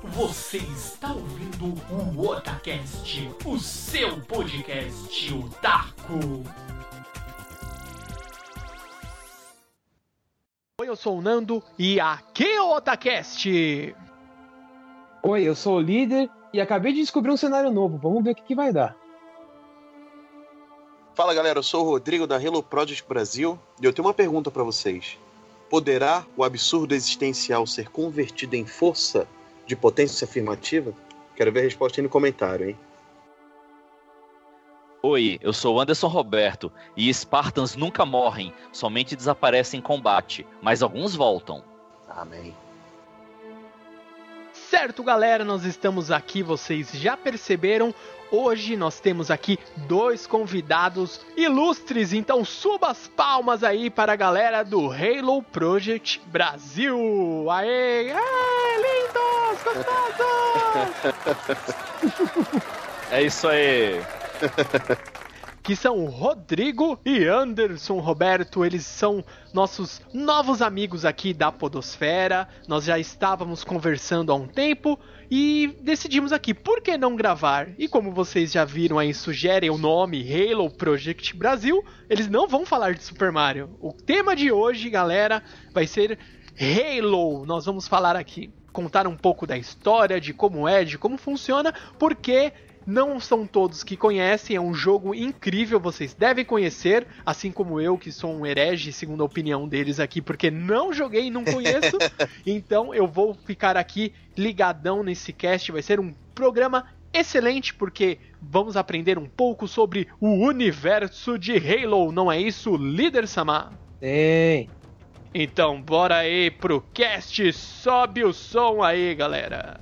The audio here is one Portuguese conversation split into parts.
Você está ouvindo o Otacast, o seu podcast otaku. Oi, eu sou o Nando e aqui é o Otacast. Oi, eu sou o líder e acabei de descobrir um cenário novo. Vamos ver o que, que vai dar. Fala galera, eu sou o Rodrigo da Hello Project Brasil e eu tenho uma pergunta para vocês. Poderá o absurdo existencial ser convertido em força de potência afirmativa? Quero ver a resposta aí no comentário, hein? Oi, eu sou Anderson Roberto e Spartans nunca morrem, somente desaparecem em combate, mas alguns voltam. Amém. Certo, galera, nós estamos aqui, vocês já perceberam. Hoje nós temos aqui dois convidados ilustres, então suba as palmas aí para a galera do Halo Project Brasil. Aê! Aê, lindos, gostosos! É isso aí. que são Rodrigo e Anderson Roberto. Eles são nossos novos amigos aqui da Podosfera. Nós já estávamos conversando há um tempo e decidimos aqui, por que não gravar? E como vocês já viram aí, sugerem o nome Halo Project Brasil, eles não vão falar de Super Mario. O tema de hoje, galera, vai ser Halo. Nós vamos falar aqui, contar um pouco da história, de como é, de como funciona, porque não são todos que conhecem, é um jogo incrível, vocês devem conhecer, assim como eu, que sou um herege, segundo a opinião deles aqui, porque não joguei e não conheço. então eu vou ficar aqui ligadão nesse cast, vai ser um programa excelente, porque vamos aprender um pouco sobre o universo de Halo, não é isso, líder Samar? Tem. Então bora aí pro cast, sobe o som aí, galera.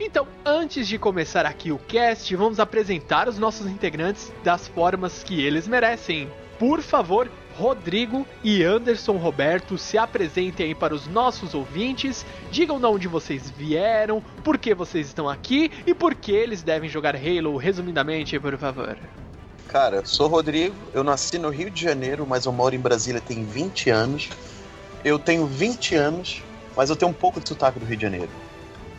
Então, antes de começar aqui o cast, vamos apresentar os nossos integrantes das formas que eles merecem. Por favor, Rodrigo e Anderson Roberto se apresentem aí para os nossos ouvintes, digam de onde vocês vieram, por que vocês estão aqui e por que eles devem jogar Halo, resumidamente, por favor. Cara, sou Rodrigo, eu nasci no Rio de Janeiro, mas eu moro em Brasília tem 20 anos. Eu tenho 20 anos, mas eu tenho um pouco de sotaque do Rio de Janeiro.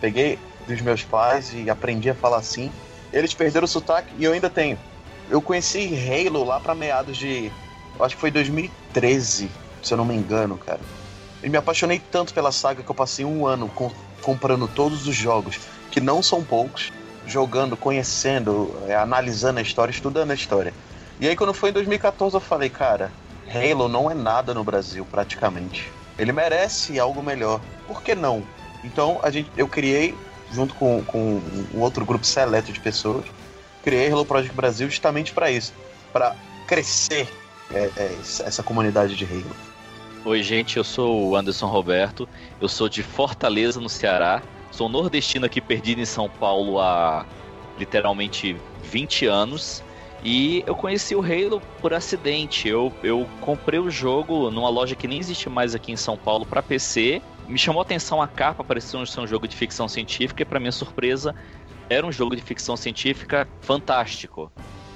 Peguei dos meus pais e aprendi a falar assim. Eles perderam o sotaque e eu ainda tenho. Eu conheci Halo lá para meados de. Acho que foi 2013, se eu não me engano, cara. E me apaixonei tanto pela saga que eu passei um ano com, comprando todos os jogos, que não são poucos, jogando, conhecendo, é, analisando a história, estudando a história. E aí quando foi em 2014 eu falei, cara, Halo não é nada no Brasil, praticamente. Ele merece algo melhor. Por que não? Então a gente, eu criei junto com, com um outro grupo seleto de pessoas, criei Hello Project Brasil justamente para isso, para crescer é, é, essa comunidade de Halo. Oi, gente, eu sou o Anderson Roberto, eu sou de Fortaleza, no Ceará, sou nordestino aqui perdido em São Paulo há literalmente 20 anos. E eu conheci o Halo por acidente. Eu, eu comprei o jogo numa loja que nem existe mais aqui em São Paulo para PC me chamou a atenção a capa, parecia ser um jogo de ficção científica, e para minha surpresa, era um jogo de ficção científica fantástico.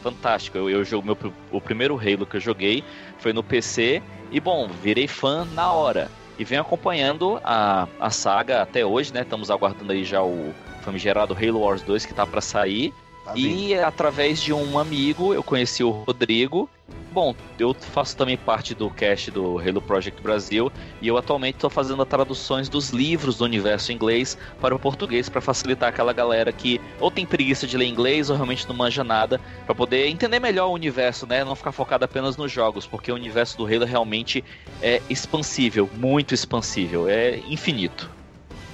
Fantástico. Eu, eu jogo meu, o primeiro Halo que eu joguei foi no PC e bom, virei fã na hora. E venho acompanhando a, a saga até hoje, né? Estamos aguardando aí já o famigerado Halo Wars 2 que tá para sair. Tá e através de um amigo eu conheci o Rodrigo Bom, eu faço também parte do cast do Halo Project Brasil e eu atualmente estou fazendo as traduções dos livros do universo inglês para o português para facilitar aquela galera que ou tem preguiça de ler inglês ou realmente não manja nada para poder entender melhor o universo, né? Não ficar focado apenas nos jogos, porque o universo do Halo realmente é expansível, muito expansível, é infinito.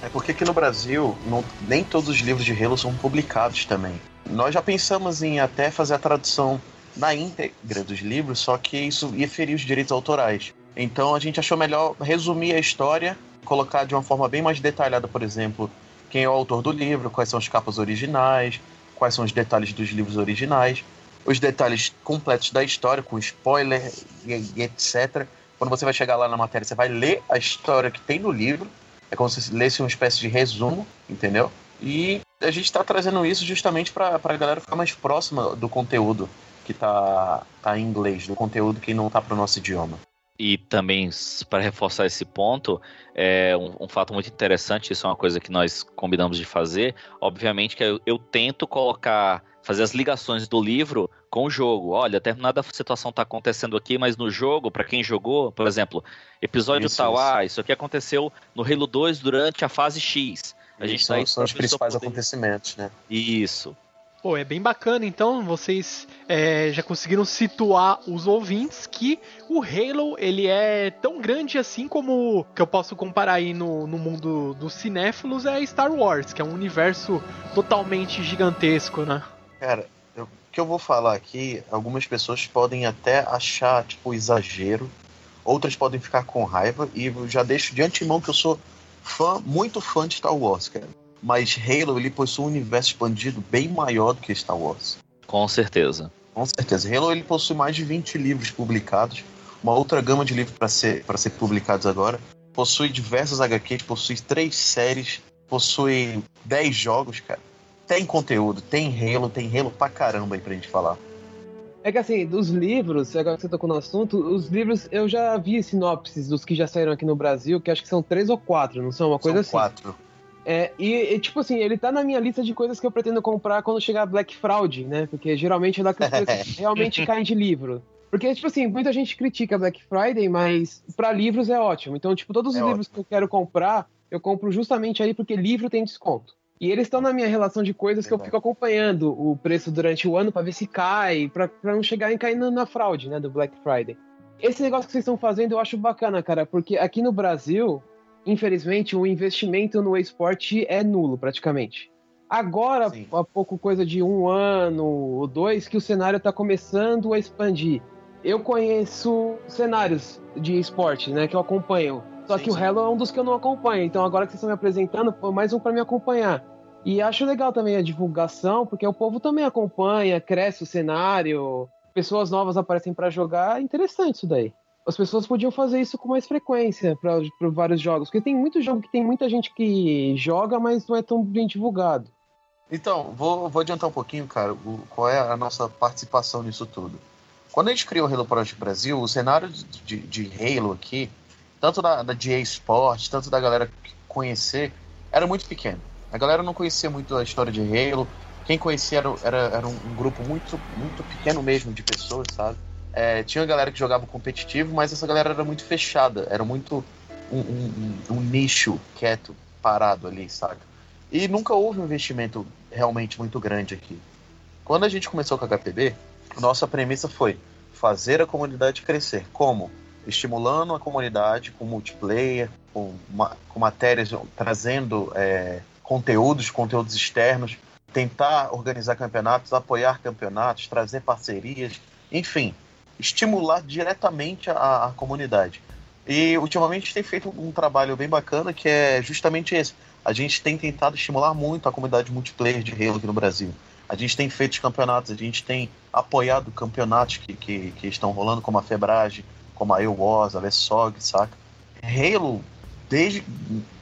É porque aqui no Brasil não, nem todos os livros de Halo são publicados também. Nós já pensamos em até fazer a tradução na íntegra dos livros, só que isso ia ferir os direitos autorais. Então a gente achou melhor resumir a história, colocar de uma forma bem mais detalhada, por exemplo, quem é o autor do livro, quais são as capas originais, quais são os detalhes dos livros originais, os detalhes completos da história, com spoiler e, etc. Quando você vai chegar lá na matéria, você vai ler a história que tem no livro. É como se lesse uma espécie de resumo, entendeu? E a gente está trazendo isso justamente para a galera ficar mais próxima do conteúdo que tá, tá em inglês, do conteúdo que não tá pro nosso idioma. E também, para reforçar esse ponto, é um, um, fato muito interessante, isso é uma coisa que nós combinamos de fazer. Obviamente que eu, eu tento colocar, fazer as ligações do livro com o jogo. Olha, determinada situação está acontecendo aqui, mas no jogo, para quem jogou, por exemplo, episódio isso, tal, isso. ah, isso aqui aconteceu no Halo 2 durante a fase X. A gente tá são os principais poder... acontecimentos, né? Isso. Pô, é bem bacana, então vocês é, já conseguiram situar os ouvintes que o Halo ele é tão grande assim como que eu posso comparar aí no, no mundo dos cinéfilos é Star Wars, que é um universo totalmente gigantesco, né? Cara, o que eu vou falar aqui, algumas pessoas podem até achar tipo exagero, outras podem ficar com raiva e eu já deixo de antemão que eu sou fã, muito fã de Star Wars, cara mas Halo ele possui um universo expandido bem maior do que Star Wars. Com certeza. Com certeza. Halo ele possui mais de 20 livros publicados, uma outra gama de livros para ser, para ser publicados agora. Possui diversas HQs, possui três séries, possui 10 jogos, cara. Tem conteúdo, tem Halo, tem Halo pra caramba aí pra gente falar. É que assim, dos livros, agora que você tocou no assunto, os livros eu já vi sinopses dos que já saíram aqui no Brasil, que acho que são três ou quatro, não são uma coisa são assim? quatro. É, e, e, tipo assim, ele tá na minha lista de coisas que eu pretendo comprar quando chegar Black Fraud, né? Porque geralmente é coisas que realmente caem de livro. Porque, tipo assim, muita gente critica Black Friday, mas para livros é ótimo. Então, tipo, todos os é livros ótimo. que eu quero comprar, eu compro justamente aí porque livro tem desconto. E eles estão na minha relação de coisas que eu fico acompanhando o preço durante o ano para ver se cai, para não chegar em cair na fraude, né, do Black Friday. Esse negócio que vocês estão fazendo eu acho bacana, cara, porque aqui no Brasil, infelizmente, o investimento no esporte é nulo, praticamente. Agora, Sim. há pouco coisa de um ano ou dois, que o cenário está começando a expandir. Eu conheço cenários de esporte, né, que eu acompanho. Só sim, que o Halo é um dos que eu não acompanho. Então, agora que vocês estão me apresentando, foi mais um para me acompanhar. E acho legal também a divulgação, porque o povo também acompanha, cresce o cenário, pessoas novas aparecem para jogar. É interessante isso daí as pessoas podiam fazer isso com mais frequência para vários jogos. Porque tem muito jogo que tem muita gente que joga, mas não é tão bem divulgado. Então, vou, vou adiantar um pouquinho, cara, o, qual é a nossa participação nisso tudo. Quando a gente criou o Halo Project Brasil, o cenário de, de, Halo aqui, tanto da, da GA Sports, tanto da galera conhecer, era muito pequeno. A galera não conhecia muito a história de Halo. Quem conhecia era, era, era um, grupo muito, muito pequeno mesmo de pessoas, sabe? É, tinha galera que jogava competitivo, mas essa galera era muito fechada, era muito um, um, um, nicho quieto, parado ali, saca? E nunca houve um investimento realmente muito grande aqui. Quando a gente começou com a HPB, nossa premissa foi fazer a comunidade crescer. Como? Estimulando a comunidade com multiplayer, com, com matérias, trazendo é, conteúdos, conteúdos externos, tentar organizar campeonatos, apoiar campeonatos, trazer parcerias, enfim, estimular diretamente a, a comunidade. E ultimamente tem feito um trabalho bem bacana que é justamente esse. A gente tem tentado estimular muito a comunidade multiplayer de Halo aqui no Brasil. A gente tem feito campeonatos, a gente tem apoiado campeonatos que, que, que estão rolando, como a Febrage, como a EOWAS, a Lessog, saca? Halo, desde.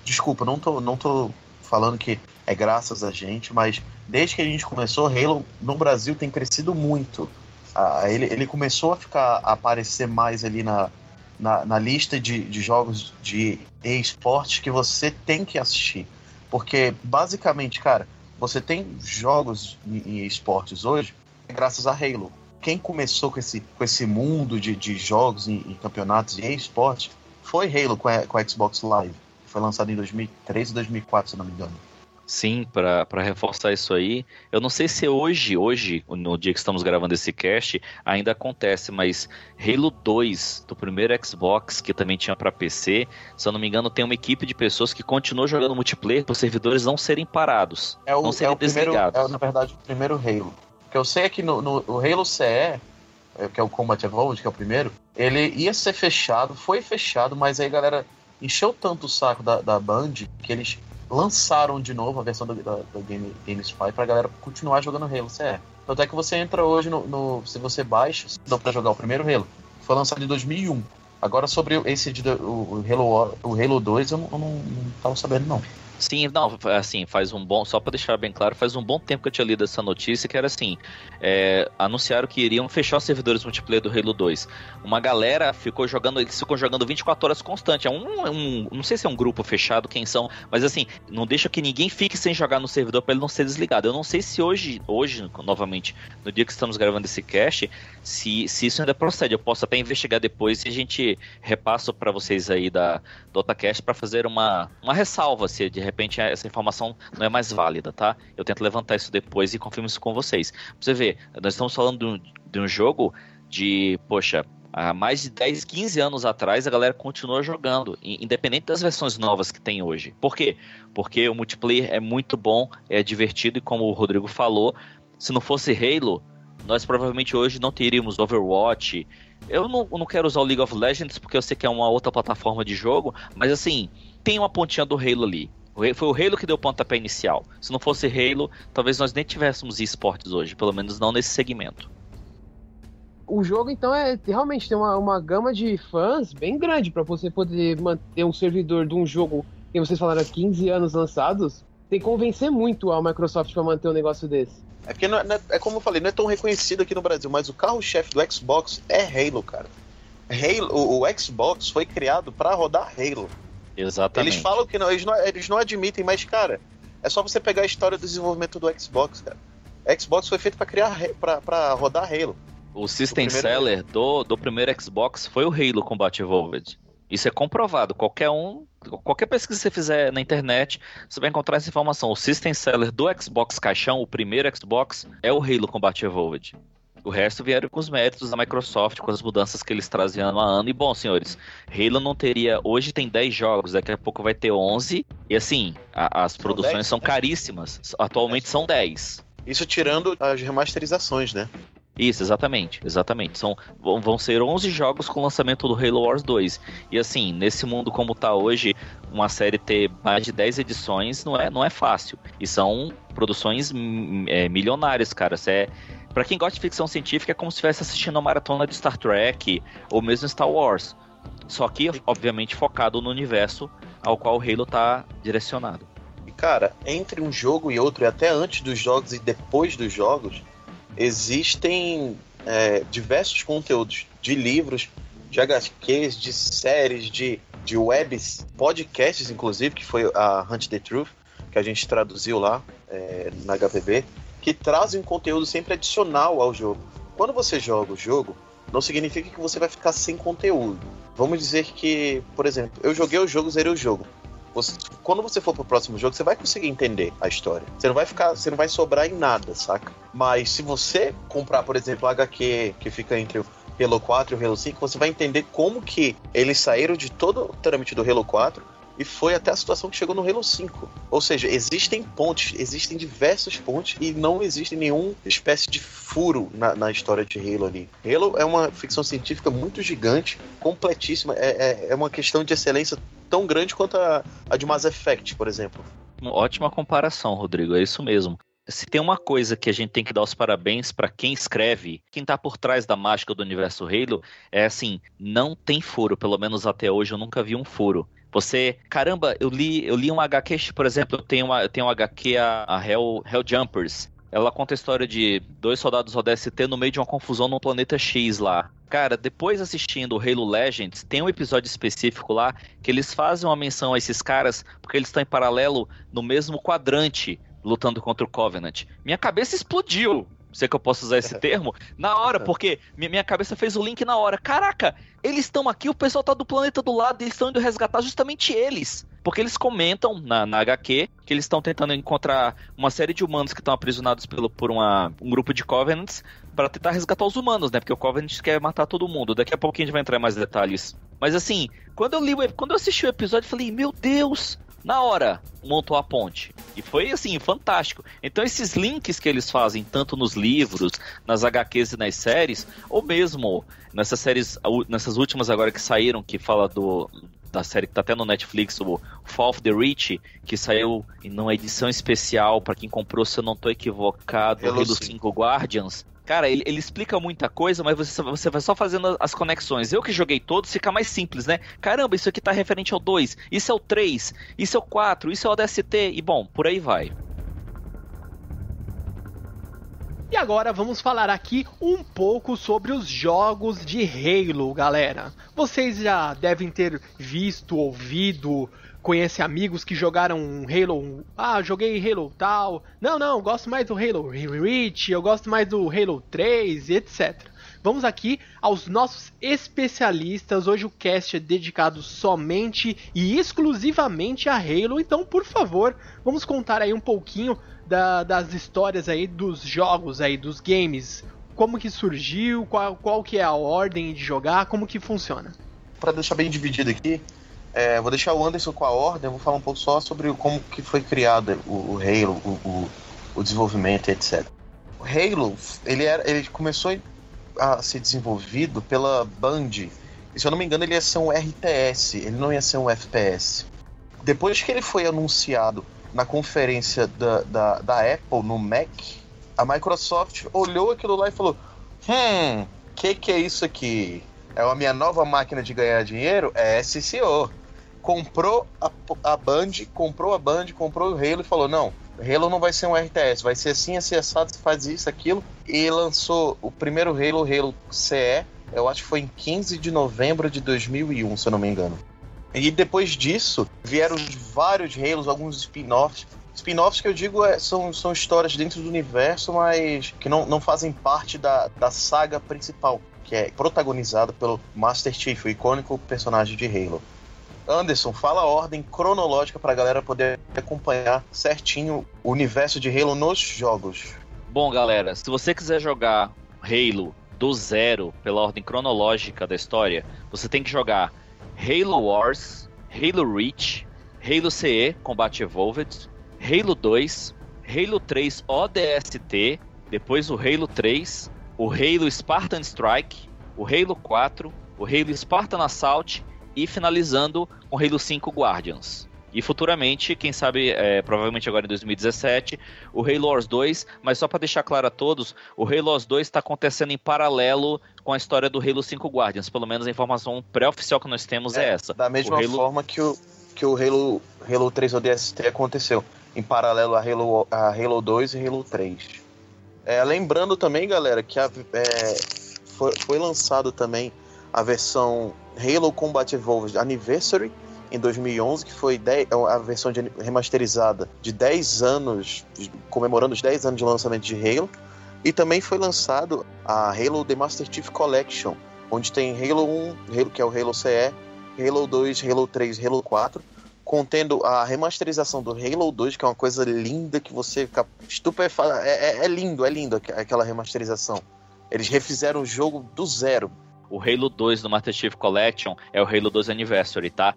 Desculpa, não tô, não tô falando que é graças a gente, mas desde que a gente começou, Halo no Brasil tem crescido muito ah, ele, ele começou a ficar a aparecer mais ali na, na, na lista de, de jogos de esportes que você tem que assistir. Porque, basicamente, cara, você tem jogos em esportes hoje graças a Halo. Quem começou com esse, com esse mundo de, de jogos em, em campeonatos e esportes foi Halo com a, com a Xbox Live. Foi lançado em 2003 e 2004, se não me engano. Sim, para reforçar isso aí. Eu não sei se hoje, hoje, no dia que estamos gravando esse cast, ainda acontece, mas Halo 2 do primeiro Xbox, que também tinha para PC, se eu não me engano, tem uma equipe de pessoas que continuou jogando multiplayer para os servidores não serem parados, é o, não serem é o desligados. Primeiro, é, na verdade, o primeiro Halo. O que eu sei é que no, no o Halo CE, é, que é o Combat Evolved, que é o primeiro, ele ia ser fechado, foi fechado, mas aí a galera encheu tanto o saco da, da Band que eles lançaram de novo a versão do, da, do Game, GameSpy pra galera continuar jogando Halo CE. Tanto é que você entra hoje no. no se você baixa, dá pra jogar o primeiro Halo. Foi lançado em 2001. Agora sobre esse de, o, o, Halo, o Halo 2 eu não, eu não, não tava sabendo não. Sim, não, assim, faz um bom. Só para deixar bem claro, faz um bom tempo que eu tinha lido essa notícia que era assim: é, anunciaram que iriam fechar os servidores multiplayer do Halo 2. Uma galera ficou jogando, eles ficam jogando 24 horas constante. É um, um, Não sei se é um grupo fechado, quem são, mas assim, não deixa que ninguém fique sem jogar no servidor para ele não ser desligado. Eu não sei se hoje, hoje, novamente, no dia que estamos gravando esse cast, se, se isso ainda procede. Eu posso até investigar depois e a gente repassa para vocês aí da, do Otacast para fazer uma, uma ressalva se de repente essa informação não é mais válida, tá? Eu tento levantar isso depois e confirmo isso com vocês. Pra você ver, nós estamos falando de um, de um jogo de, poxa, há mais de 10, 15 anos atrás a galera continua jogando, independente das versões novas que tem hoje. Por quê? Porque o multiplayer é muito bom, é divertido e como o Rodrigo falou, se não fosse Halo, nós provavelmente hoje não teríamos Overwatch. Eu não, não quero usar o League of Legends porque eu sei que é uma outra plataforma de jogo, mas assim, tem uma pontinha do Halo ali. Foi o Halo que deu o pontapé inicial. Se não fosse Halo, talvez nós nem tivéssemos esportes hoje, pelo menos não nesse segmento. O jogo, então, é realmente tem uma, uma gama de fãs bem grande para você poder manter um servidor de um jogo que vocês falaram 15 anos lançados. Tem que convencer muito a Microsoft para manter um negócio desse. É porque, não é, não é, é, como eu falei, não é tão reconhecido aqui no Brasil, mas o carro-chefe do Xbox é Halo, cara. Halo, o, o Xbox foi criado para rodar Halo. Exatamente. Eles falam que não eles, não, eles não admitem, mas, cara, é só você pegar a história do desenvolvimento do Xbox, cara. Xbox foi feito para criar para rodar Halo. O system o seller do, do primeiro Xbox foi o Halo Combat Evolved. Isso é comprovado. Qualquer um, qualquer pesquisa que você fizer na internet, você vai encontrar essa informação. O system seller do Xbox caixão, o primeiro Xbox, é o Halo Combat Evolved. O resto vieram com os méritos da Microsoft, com as mudanças que eles trazem ano a ano. E bom, senhores, Halo não teria. Hoje tem 10 jogos, daqui a pouco vai ter 11. E assim, a, as são produções 10, são caríssimas. Atualmente são 10. Isso tirando as remasterizações, né? Isso, exatamente, exatamente. São, vão ser 11 jogos com o lançamento do Halo Wars 2. E assim, nesse mundo como tá hoje, uma série ter mais de 10 edições não é, não é fácil. E são produções é, milionárias, cara. Você é, para quem gosta de ficção científica, é como se estivesse assistindo uma maratona de Star Trek ou mesmo Star Wars. Só que, obviamente, focado no universo ao qual o Halo tá direcionado. E, cara, entre um jogo e outro, e até antes dos jogos e depois dos jogos, existem é, diversos conteúdos de livros, de HQs, de séries, de, de webs, podcasts, inclusive, que foi a Hunt the Truth, que a gente traduziu lá é, na HPB, que trazem um conteúdo sempre adicional ao jogo. Quando você joga o jogo, não significa que você vai ficar sem conteúdo. Vamos dizer que, por exemplo, eu joguei o jogo, zerei o jogo. Você, quando você for pro próximo jogo, você vai conseguir entender a história. Você não vai ficar, você não vai sobrar em nada, saca? Mas se você comprar, por exemplo, o HQ que fica entre o Halo 4 e o Halo 5, você vai entender como que eles saíram de todo o trâmite do Halo 4 e foi até a situação que chegou no Halo 5. Ou seja, existem pontes, existem diversos pontes e não existe nenhuma espécie de furo na, na história de Halo ali. Halo é uma ficção científica muito gigante, completíssima, é, é, é uma questão de excelência tão grande quanto a, a de Mass Effect, por exemplo. Ótima comparação, Rodrigo, é isso mesmo. Se tem uma coisa que a gente tem que dar os parabéns para quem escreve, quem tá por trás da mágica do universo Halo, é assim, não tem furo, pelo menos até hoje eu nunca vi um furo. Você, caramba, eu li, eu li um HQ, por exemplo, eu tenho uma, eu tenho um HQ a, a Hell, Hell Jumpers. Ela conta a história de dois soldados ODST no meio de uma confusão no planeta X lá. Cara, depois assistindo o Halo Legends, tem um episódio específico lá que eles fazem uma menção a esses caras porque eles estão em paralelo no mesmo quadrante lutando contra o Covenant. Minha cabeça explodiu sei que eu posso usar esse termo, na hora, porque minha cabeça fez o link na hora. Caraca, eles estão aqui, o pessoal tá do planeta do lado e eles estão indo resgatar justamente eles. Porque eles comentam na, na HQ que eles estão tentando encontrar uma série de humanos que estão aprisionados pelo, por uma, um grupo de Covenants para tentar resgatar os humanos, né? Porque o Covenant quer matar todo mundo. Daqui a pouquinho a gente vai entrar em mais detalhes. Mas assim, quando eu li, quando eu assisti o episódio, eu falei, meu Deus, na hora montou a ponte. E foi assim, fantástico. Então esses links que eles fazem, tanto nos livros, nas HQs e nas séries, ou mesmo nessas séries, nessas últimas agora que saíram, que fala do da série que tá até no Netflix, o Fall of the Rich, que saiu em uma edição especial para quem comprou, se eu não tô equivocado, Halo 5 Guardians. Cara, ele, ele, explica muita coisa, mas você, você vai só fazendo as conexões. Eu que joguei todos, fica mais simples, né? Caramba, isso aqui tá referente ao 2, isso é o 3, isso é o 4, isso é o DST, e bom, por aí vai. E agora vamos falar aqui um pouco sobre os jogos de Halo, galera. Vocês já devem ter visto, ouvido, conhece amigos que jogaram Halo. Ah, joguei Halo tal. Não, não, gosto mais do Halo Reach, eu gosto mais do Halo 3, etc. Vamos aqui aos nossos especialistas. Hoje o cast é dedicado somente e exclusivamente a Halo. Então, por favor, vamos contar aí um pouquinho da, das histórias aí dos jogos aí, dos games. Como que surgiu, qual, qual que é a ordem de jogar, como que funciona. Para deixar bem dividido aqui, é, vou deixar o Anderson com a ordem, vou falar um pouco só sobre como que foi criado o, o Halo, o, o, o, desenvolvimento, etc. O Halo, ele, era, ele começou a ser desenvolvido pela Band, e se eu não me engano ele ia ser um RTS, ele não ia ser um FPS. Depois que ele foi anunciado na conferência da, da, da Apple no Mac, a Microsoft olhou aquilo lá e falou: Hum, que que é isso aqui? É a minha nova máquina de ganhar dinheiro? É SCO. Comprou a, a Band, comprou a Band, comprou o Halo e falou: Não, Halo não vai ser um RTS, vai ser assim, assim, assado, faz isso, aquilo. E lançou o primeiro Halo, Halo CE, eu acho que foi em 15 de novembro de 2001, se eu não me engano. E depois disso, vieram vários Halos, alguns spin-offs. Spin-offs que eu digo é, são, são histórias dentro do universo, mas que não, não fazem parte da, da saga principal, que é protagonizada pelo Master Chief, o icônico personagem de Halo. Anderson, fala a ordem cronológica para a galera poder acompanhar certinho o universo de Halo nos jogos. Bom, galera, se você quiser jogar Halo do zero pela ordem cronológica da história, você tem que jogar Halo Wars, Halo Reach, Halo CE Combate Evolved, Halo 2, Halo 3 ODST, depois o Halo 3, o Halo Spartan Strike, o Halo 4, o Halo Spartan Assault e finalizando com Halo 5 Guardians. E futuramente, quem sabe, é, provavelmente agora em 2017, o Halo Wars 2, mas só para deixar claro a todos, o Halo Wars 2 está acontecendo em paralelo com a história do Halo 5 Guardians. Pelo menos a informação pré-oficial que nós temos é, é essa. Da mesma Halo... forma que o, que o Halo, Halo 3 ODST aconteceu, em paralelo a Halo, a Halo 2 e Halo 3. É, lembrando também, galera, que a, é, foi, foi lançado também a versão Halo Combat Evolved Anniversary, em 2011, que foi a versão de, remasterizada de 10 anos, comemorando os 10 anos de lançamento de Halo. E também foi lançado a Halo The Master Chief Collection, onde tem Halo 1, Halo, que é o Halo CE, Halo 2, Halo 3, Halo 4, contendo a remasterização do Halo 2, que é uma coisa linda que você fica estupefato. É, é, é lindo, é lindo aquela remasterização. Eles refizeram o jogo do zero. O Halo 2 do Master Chief Collection é o Halo 2 Anniversary, tá?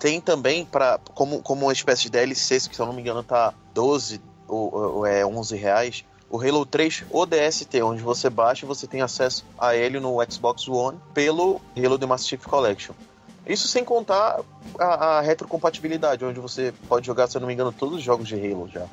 Tem também, para como, como uma espécie de DLC, que se eu não me engano tá 12 ou, ou é 11 reais, o Halo 3 ODST, onde você baixa e você tem acesso a ele no Xbox One pelo Halo The Master Chief Collection. Isso sem contar a, a, retrocompatibilidade, onde você pode jogar, se eu não me engano, todos os jogos de Halo já.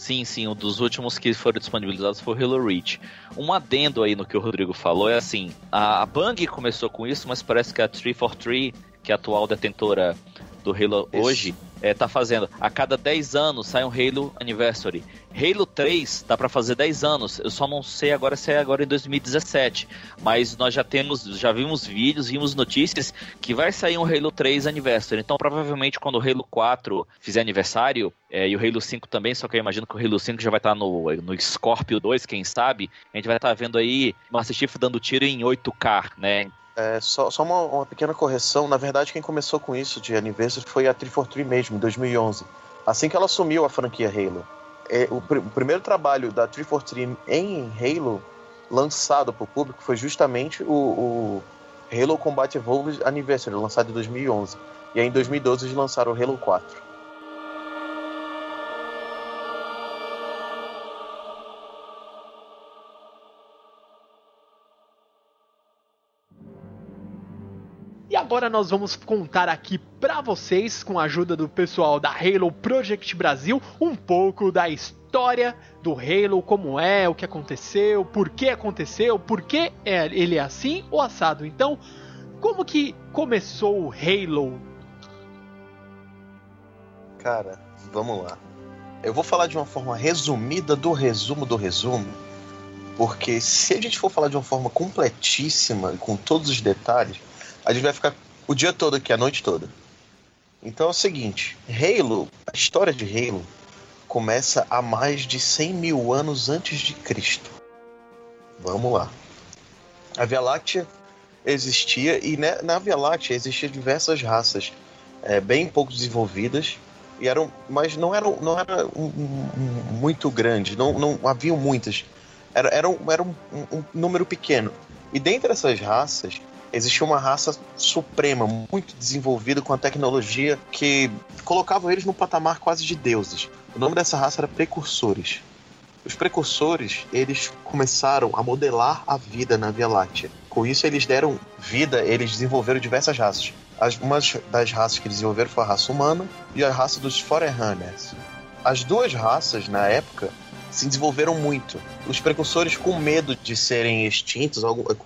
Sim, sim, um dos últimos que foram disponibilizados foi o Halo Reach. Um adendo aí no que o Rodrigo falou é assim, a, Bang começou com isso, mas parece que a 343, que é a atual detentora do Halo Isso. hoje é, tá fazendo. A cada 10 anos sai um Halo Anniversary. Halo 3 dá para fazer 10 anos. Eu só não sei agora se é agora em 2017. Mas nós já temos, já vimos vídeos, vimos notícias que vai sair um Halo 3 Anniversary. Então provavelmente quando o Halo 4 fizer aniversário, é, e o Halo 5 também, só que eu imagino que o Halo 5 já vai estar tá no, no Scorpio 2, quem sabe. A gente vai estar tá vendo aí Master Chief dando tiro em 8K, né? É, só, só uma, uma, pequena correção. Na verdade, quem começou com isso de aniversário foi a 343 mesmo, em 2011. Assim que ela assumiu a franquia Halo. É, o, pr o, primeiro trabalho da 343 em Halo, lançado para o público, foi justamente o, o, Halo Combat Evolved Anniversary, lançado em 2011. E aí em 2012 eles lançaram o Halo 4. Agora nós vamos contar aqui pra vocês, com a ajuda do pessoal da Halo Project Brasil, um pouco da história do Halo, como é, o que aconteceu, por que aconteceu, por que é, ele é assim ou assado. Então, como que começou o Halo? Cara, vamos lá. Eu vou falar de uma forma resumida do resumo do resumo, porque se a gente for falar de uma forma completíssima, com todos os detalhes, a gente vai ficar o dia todo aqui, a noite toda. Então é o seguinte: Halo, a história de Halo, começa há mais de 100 mil anos antes de Cristo. Vamos lá. A Via Láctea existia e né, na Via Láctea existiam diversas raças é, bem pouco desenvolvidas e eram, mas não eram, não era um, um, muito grande, não, não haviam muitas. Era, era, um, era um, número pequeno. E dentre essas raças, existia uma raça suprema, muito desenvolvida com a tecnologia que colocava eles no patamar quase de deuses. O nome dessa raça era Precursores. Os precursores, eles começaram a modelar a vida na Via Láctea. Com isso, eles deram vida, eles desenvolveram diversas raças. As, uma das raças que desenvolveram foi a raça humana e a raça dos Forerunners. As duas raças, na época, se desenvolveram muito. Os precursores, com medo de serem extintos,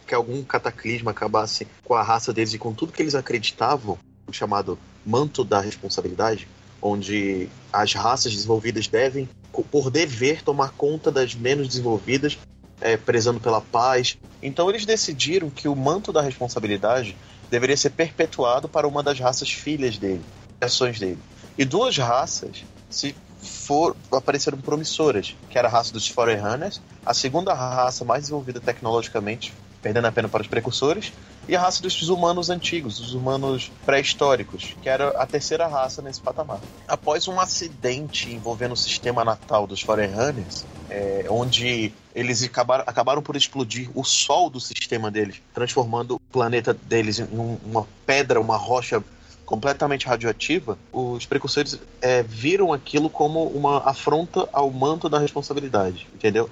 que algum cataclisma acabasse com a raça deles e com tudo que eles acreditavam, o chamado manto da responsabilidade, onde as raças desenvolvidas devem por dever, tomar conta das menos desenvolvidas, é, prezando pela paz. Então eles decidiram que o manto da responsabilidade deveria ser perpetuado para uma das raças filhas dele, ações dele. E duas raças se for, apareceram promissoras, que era a raça dos Forerunners, a segunda raça mais desenvolvida tecnologicamente, perdendo a pena para os precursores, e a raça dos humanos antigos, os humanos pré-históricos, que era a terceira raça nesse patamar. Após um acidente envolvendo o sistema natal dos Forerunners, é, onde eles acabaram, acabaram por explodir o sol do sistema deles, transformando o planeta deles em uma pedra, uma rocha completamente radioativa, os precursores é, viram aquilo como uma afronta ao manto da responsabilidade, entendeu?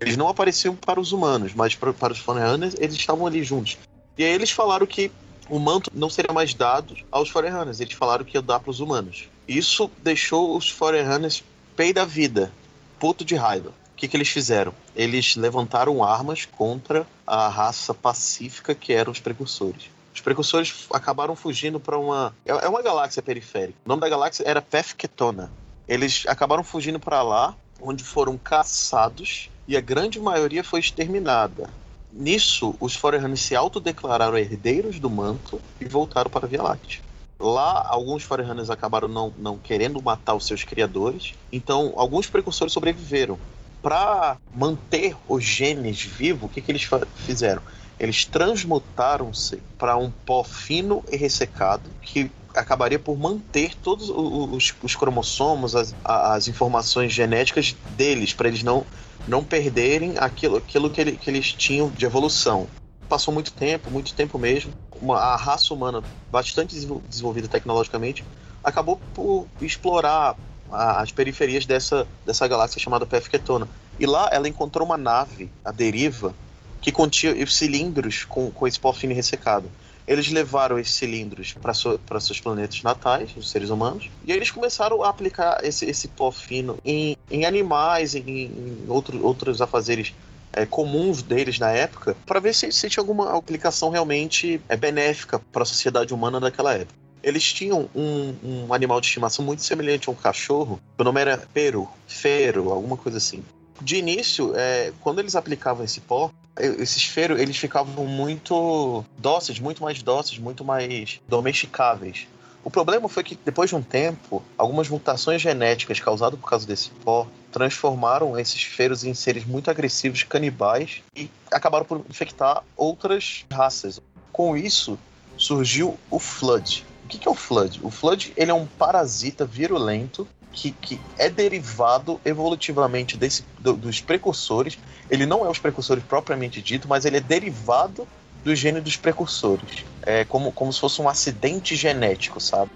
Eles não apareciam para os humanos, mas para, para os Forerunners eles estavam ali juntos. E aí eles falaram que o manto não seria mais dado aos Forerunners, eles falaram que ia dar para os humanos. Isso deixou os Forerunners pei da vida, puto de raiva. O que, que eles fizeram? Eles levantaram armas contra a raça pacífica que eram os precursores. Os precursores acabaram fugindo para uma. É, é uma galáxia periférica. O nome da galáxia era Pefketona. Eles acabaram fugindo para lá, onde foram caçados e a grande maioria foi exterminada. Nisso, os Forerunners se autodeclararam herdeiros do manto e voltaram para a Via Láctea. Lá, alguns Forerunners acabaram não, não querendo matar os seus criadores, então alguns precursores sobreviveram. Para manter os genes vivos, o que, que eles fizeram? Eles transmutaram-se para um pó fino e ressecado que acabaria por manter todos os, os cromossomos, as, as informações genéticas deles, para eles não não perderem aquilo, aquilo que, ele, que eles tinham de evolução. Passou muito tempo, muito tempo mesmo. Uma, a raça humana, bastante desenvolvida tecnologicamente, acabou por explorar a, as periferias dessa, dessa galáxia chamada Pefketona. E lá ela encontrou uma nave, a deriva, que continha os cilindros com, com esse pó fino ressecado. Eles levaram esses cilindros para so, seus planetas natais, os seres humanos, e eles começaram a aplicar esse, esse pó fino em, em animais, em, em outro, outros afazeres é, comuns deles na época, para ver se, se tinha alguma aplicação realmente é, benéfica para a sociedade humana daquela época. Eles tinham um, um, animal de estimação muito semelhante a um cachorro, o nome era Peru, Fero, alguma coisa assim. De início, é, quando eles aplicavam esse pó, esses feros eles ficavam muito dóceis, muito mais dóceis, muito mais domesticáveis. O problema foi que depois de um tempo, algumas mutações genéticas causadas por causa desse pó transformaram esses feros em seres muito agressivos, canibais e acabaram por infectar outras raças. Com isso, surgiu o Flood. O que é o Flood? O Flood ele é um parasita virulento que, que é derivado evolutivamente desse, do, dos precursores. Ele não é os precursores propriamente dito, mas ele é derivado do gene dos precursores. É como, como se fosse um acidente genético, sabe?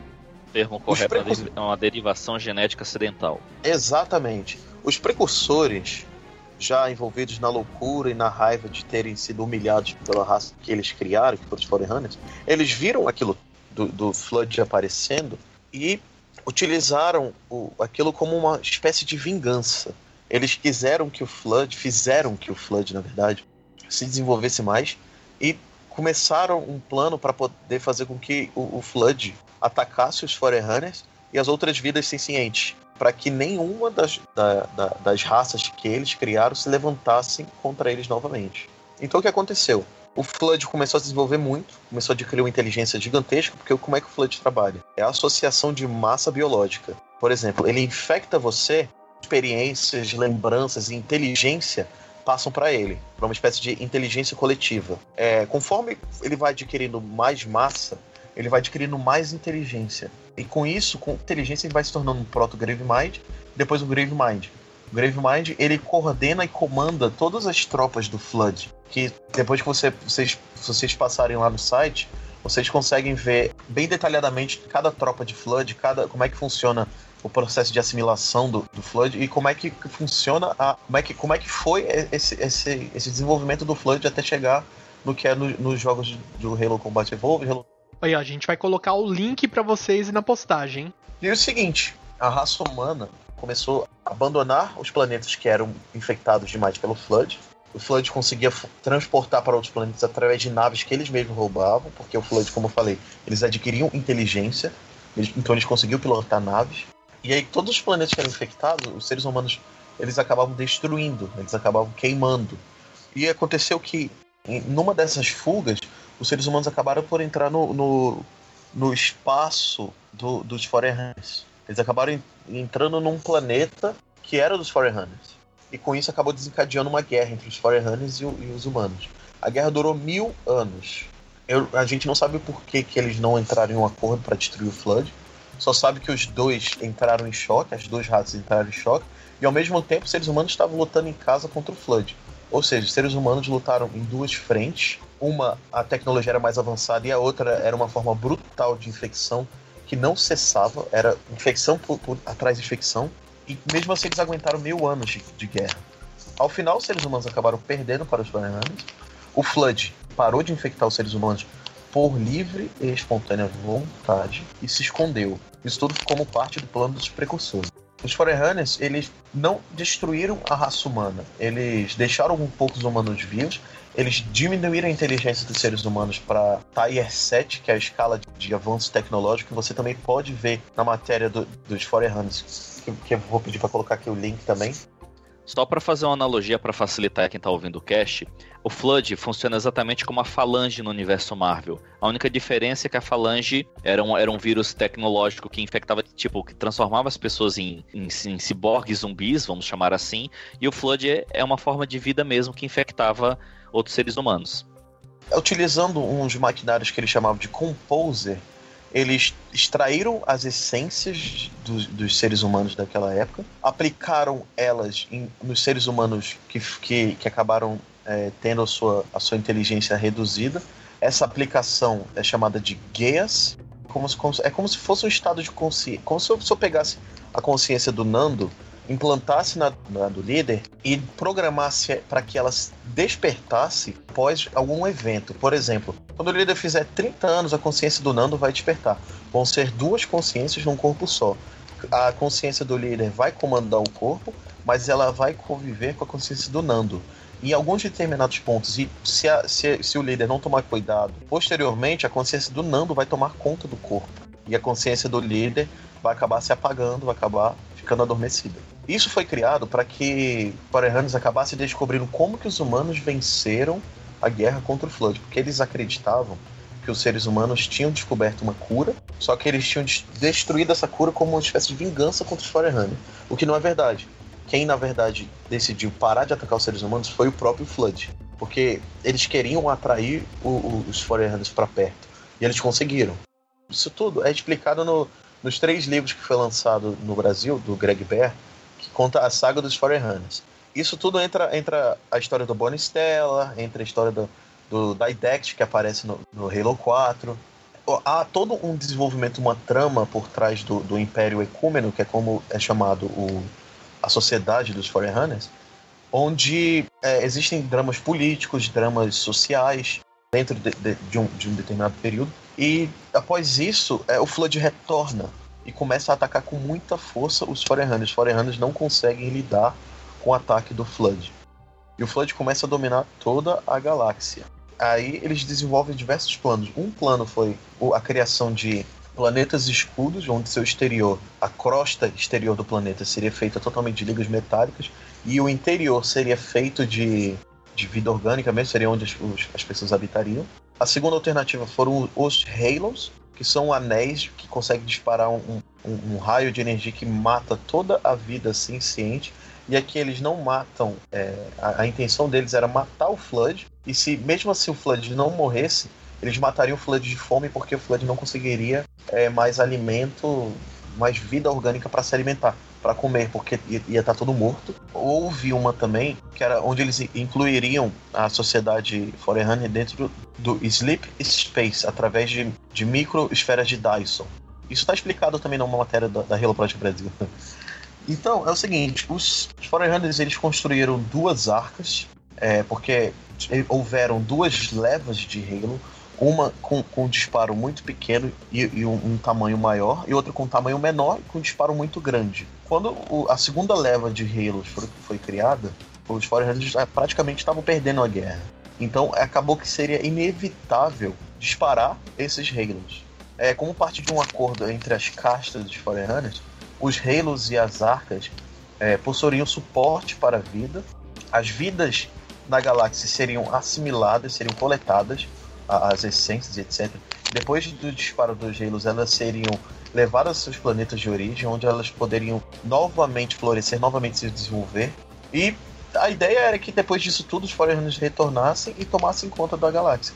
O termo correto é uma derivação genética acidental. Exatamente. Os precursores, já envolvidos na loucura e na raiva de terem sido humilhados pela raça que eles criaram, que foram os Forerunners, eles viram aquilo do, do Flood aparecendo e utilizaram o, aquilo como uma espécie de vingança. Eles quiseram que o Flood, fizeram que o Flood, na verdade, se desenvolvesse mais e começaram um plano para poder fazer com que o, o Flood atacasse os Forerunners e as outras vidas sencientes, para que nenhuma das, da, da, das raças que eles criaram se levantassem contra eles novamente. Então o que aconteceu? O Flood começou a se desenvolver muito, começou a adquirir uma inteligência gigantesca, porque como é que o Flood trabalha? É a associação de massa biológica. Por exemplo, ele infecta você, experiências, lembranças e inteligência passam para ele, para uma espécie de inteligência coletiva. É, conforme ele vai adquirindo mais massa, ele vai adquirindo mais inteligência. E com isso, com inteligência, ele vai se tornando um proto-Grave Mind, depois um Grave Mind. O Grave Mind, ele coordena e comanda todas as tropas do Flood. Que depois que você, vocês, vocês passarem lá no site, vocês conseguem ver bem detalhadamente cada tropa de Flood, cada, como é que funciona o processo de assimilação do, do Flood e como é que funciona a, como é que como é que foi esse, esse, esse desenvolvimento do Flood até chegar no que é no, nos jogos do Halo Combat Evolved. Halo... Aí, ó, a gente vai colocar o link para vocês na postagem. E é o seguinte, a raça humana começou a abandonar os planetas que eram infectados demais pelo Flood. O Flood conseguia transportar para outros planetas através de naves que eles mesmos roubavam, porque o Flood, como eu falei, eles adquiriam inteligência, então eles conseguiam pilotar naves. E aí todos os planetas que eram infectados, os seres humanos, eles acabavam destruindo, eles acabavam queimando. E aconteceu que, em numa dessas fugas, os seres humanos acabaram por entrar no, no, no espaço do, dos Forerunners. Eles acabaram entrando num planeta que era dos Forerunners. E com isso acabou desencadeando uma guerra entre os Forerunners e, e os humanos. A guerra durou mil anos. Eu, a gente não sabe por que, que eles não entraram em um acordo para destruir o Flood só sabe que os dois entraram em choque, as duas raças entraram em choque, e ao mesmo tempo os seres humanos estavam lutando em casa contra o Flood. Ou seja, os seres humanos lutaram em duas frentes. Uma, a tecnologia era mais avançada, e a outra era uma forma brutal de infecção que não cessava, era infecção por, por atrás de infecção, e mesmo assim eles aguentaram mil anos de, de guerra. Ao final, os seres humanos acabaram perdendo para os Forerunners. O Flood parou de infectar os seres humanos por livre e espontânea vontade e se escondeu. Isso tudo como parte do plano dos precursores. Os Forerunners, eles não destruíram a raça humana. Eles deixaram um poucos humanos vivos. Eles diminuíram a inteligência dos seres humanos para Tier 7, que é a escala de avanço tecnológico, que você também pode ver na matéria do, dos Forerunners, que, que eu vou pedir para colocar aqui o link também. Só para fazer uma analogia para facilitar quem está ouvindo o cast, o Flood funciona exatamente como a falange no universo Marvel. A única diferença é que a falange era um, era um vírus tecnológico que infectava, tipo, que transformava as pessoas em, em, em ciborgues zumbis, vamos chamar assim, e o Flood é, é uma forma de vida mesmo que infectava outros seres humanos. Utilizando uns maquinários que eles chamavam de Composer, eles extraíram as essências dos, dos, seres humanos daquela época, aplicaram elas em, nos seres humanos que, que, que acabaram é, tendo a sua, a sua inteligência reduzida. Essa aplicação é chamada de Geas, como se, como, é como se fosse um estado de consciência. Como se eu, se eu pegasse a consciência do Nando implantasse na, na do líder e programasse para que ela despertasse após algum evento. Por exemplo, quando o líder fizer 30 anos, a consciência do Nando vai despertar. Vão ser duas consciências num corpo só. A consciência do líder vai comandar o corpo, mas ela vai conviver com a consciência do Nando. Em alguns determinados pontos, e se, a, se, se o líder não tomar cuidado, posteriormente a consciência do Nando vai tomar conta do corpo. E a consciência do líder vai acabar se apagando, vai acabar ficando adormecida. Isso foi criado para que Forerunners acabasse descobrindo como que os humanos venceram a guerra contra o Flood, porque eles acreditavam que os seres humanos tinham descoberto uma cura, só que eles tinham destruído essa cura como uma espécie de vingança contra os Forerunners, o que não é verdade. Quem, na verdade, decidiu parar de atacar os seres humanos foi o próprio Flood, porque eles queriam atrair o, o, os Forerunners para perto, e eles conseguiram. Isso tudo é explicado no, nos três livros que foi lançado no Brasil, do Greg Bear, conta a saga dos Forerunners. Isso tudo entra, entra a história do Bonnie Stella, entra a história do, do Didact, que aparece no, no, Halo 4. Há todo um desenvolvimento, uma trama por trás do, do Império Ecúmeno, que é como é chamado o, a sociedade dos Forerunners, onde é, existem dramas políticos, dramas sociais dentro de, de, de, um, de um, determinado período. E após isso, é, o Flood retorna e começa a atacar com muita força os Forerunners. Os Forerunners não conseguem lidar com o ataque do Flood. E o Flood começa a dominar toda a galáxia. Aí eles desenvolvem diversos planos. Um plano foi a criação de planetas escudos, onde seu exterior, a crosta exterior do planeta seria feita totalmente de ligas metálicas e o interior seria feito de, de vida orgânica mesmo, seria onde as, as pessoas habitariam. A segunda alternativa foram os Halos, que são anéis que conseguem disparar um, um, um raio de energia que mata toda a vida ciente e aqui eles não matam. É, a, a, intenção deles era matar o Flood. E se mesmo assim o Flood não morresse, eles matariam o Flood de fome porque o Flood não conseguiria é, mais alimento, mais vida orgânica para se alimentar, para comer, porque ia estar tá todo morto. Houve uma também que era onde eles incluiriam a sociedade Forerunner dentro do, Sleep Space através de, de micro esferas de Dyson. Isso está explicado também numa matéria da, da Hello Project Brasil. Então, é o seguinte, os Forerunners eles construíram duas arcas, é, porque houveram duas levas de Halo, uma com, com um disparo muito pequeno e, e um, um, tamanho maior, e outra com um tamanho menor e com um disparo muito grande. Quando o, a segunda leva de Halos foi, foi criada, os Forerunners praticamente estavam perdendo a guerra. Então acabou que seria inevitável disparar esses Halos. É, como parte de um acordo entre as castas dos Forerunners, os Halos e as Arcas é, possuiriam suporte para a vida, as vidas na galáxia seriam assimiladas, seriam coletadas, as essências etc. Depois do disparo dos Halos, elas seriam levadas aos seus planetas de origem, onde elas poderiam novamente florescer, novamente se desenvolver. E a ideia era que depois disso tudo os Forerunners retornassem e tomassem conta da galáxia.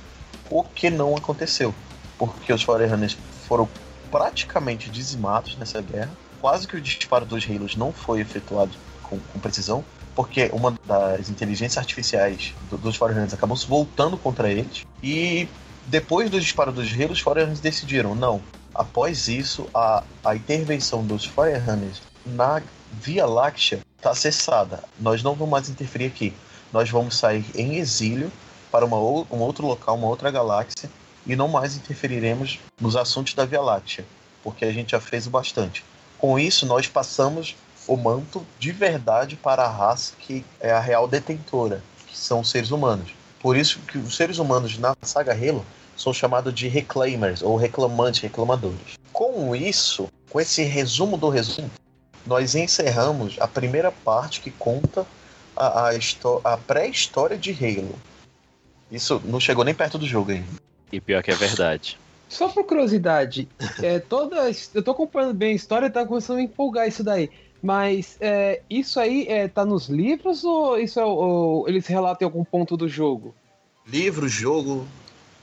O que não aconteceu, porque os Forerunners foram praticamente dizimados nessa guerra quase que o disparo dos Halos não foi efetuado com, com precisão, porque uma das inteligências artificiais do, dos Forerunners acabou se voltando contra eles. E depois do disparo dos Halos, os Forerunners decidiram: não, após isso, a, a intervenção dos Forerunners na Via Láctea está cessada. Nós não vamos mais interferir aqui. Nós vamos sair em exílio para uma, um outro local, uma outra galáxia, e não mais interferiremos nos assuntos da Via Láctea, porque a gente já fez o bastante. Com isso, nós passamos o manto de verdade para a raça que é a real detentora, que são os seres humanos. Por isso que os seres humanos na saga Halo são chamados de reclaimers ou reclamantes, reclamadores. Com isso, com esse resumo do resumo, nós encerramos a primeira parte que conta a, a, a pré-história de Halo. Isso não chegou nem perto do jogo ainda. E pior que é verdade. Só por curiosidade, é, toda, eu tô acompanhando bem a história e tá começando a me empolgar isso daí. Mas é, isso aí é, tá nos livros ou isso é, ou eles relatam em algum ponto do jogo? Livro, jogo,